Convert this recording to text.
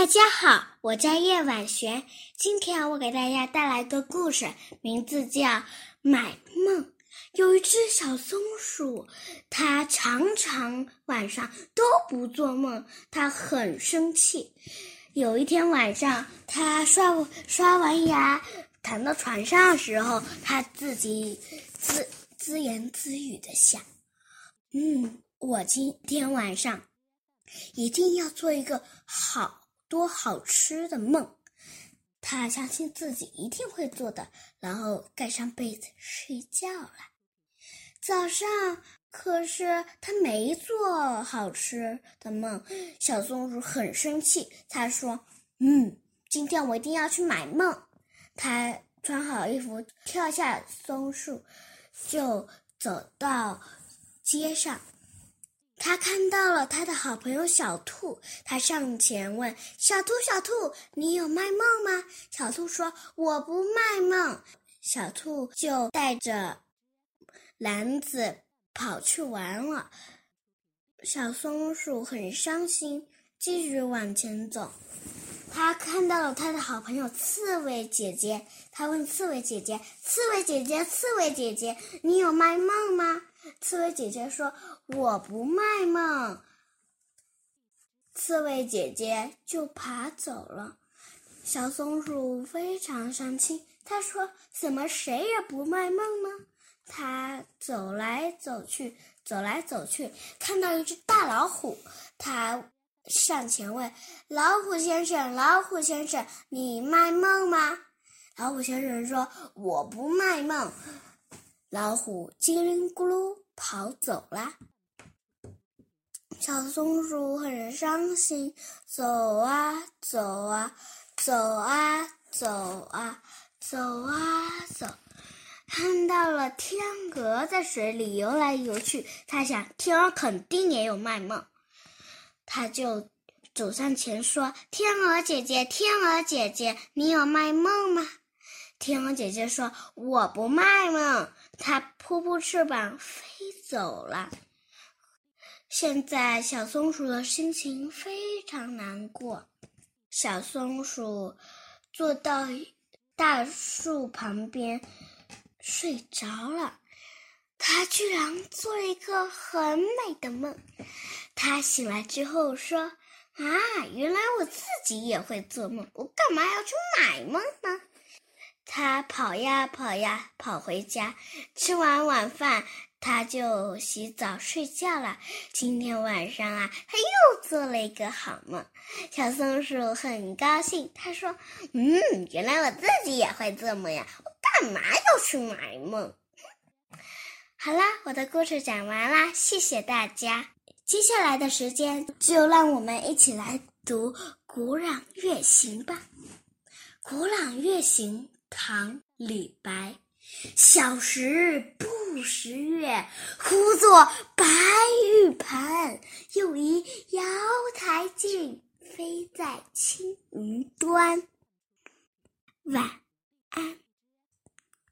大家好，我叫叶婉璇。今天我给大家带来的故事名字叫《买梦》。有一只小松鼠，它常常晚上都不做梦，它很生气。有一天晚上，它刷刷完牙，躺到床上的时候，它自己自自言自语的想：“嗯，我今天晚上一定要做一个好。”多好吃的梦，他相信自己一定会做的，然后盖上被子睡觉了。早上，可是他没做好吃的梦，小松鼠很生气。他说：“嗯，今天我一定要去买梦。”他穿好衣服，跳下松树，就走到街上。他看到了他的好朋友小兔，他上前问：“小兔，小兔，你有卖梦吗？”小兔说：“我不卖梦。”小兔就带着篮子跑去玩了。小松鼠很伤心，继续往前走。他看到了他的好朋友刺猬姐姐，他问刺猬姐姐：“刺猬姐姐，刺猬姐姐，你有卖梦吗？”刺猬姐姐说：“我不卖梦。”刺猬姐姐就爬走了。小松鼠非常伤心，他说：“怎么谁也不卖梦呢？”他走来走去，走来走去，看到一只大老虎，他上前问：“老虎先生，老虎先生，你卖梦吗？”老虎先生说：“我不卖梦。”老虎叽里咕噜跑走了，小松鼠很伤心，走啊走啊走啊走啊走啊走，看到了天鹅在水里游来游去，他想天鹅肯定也有卖梦，他就走上前说：“天鹅姐姐，天鹅姐姐，你有卖梦吗？”天鹅姐姐说：“我不卖梦。”它扑扑翅膀飞走了。现在小松鼠的心情非常难过。小松鼠坐到大树旁边睡着了。它居然做了一个很美的梦。他醒来之后说：“啊，原来我自己也会做梦，我干嘛要去买梦呢？”他跑呀跑呀跑回家，吃完晚饭，他就洗澡睡觉了。今天晚上啊，他又做了一个好梦。小松鼠很高兴，他说：“嗯，原来我自己也会做梦呀，我干嘛要去买梦？”好啦，我的故事讲完啦，谢谢大家。接下来的时间，就让我们一起来读《古朗月行》吧。《古朗月行》唐李白：小时不识月，呼作白玉盘。又疑瑶台镜，飞在青云端。晚。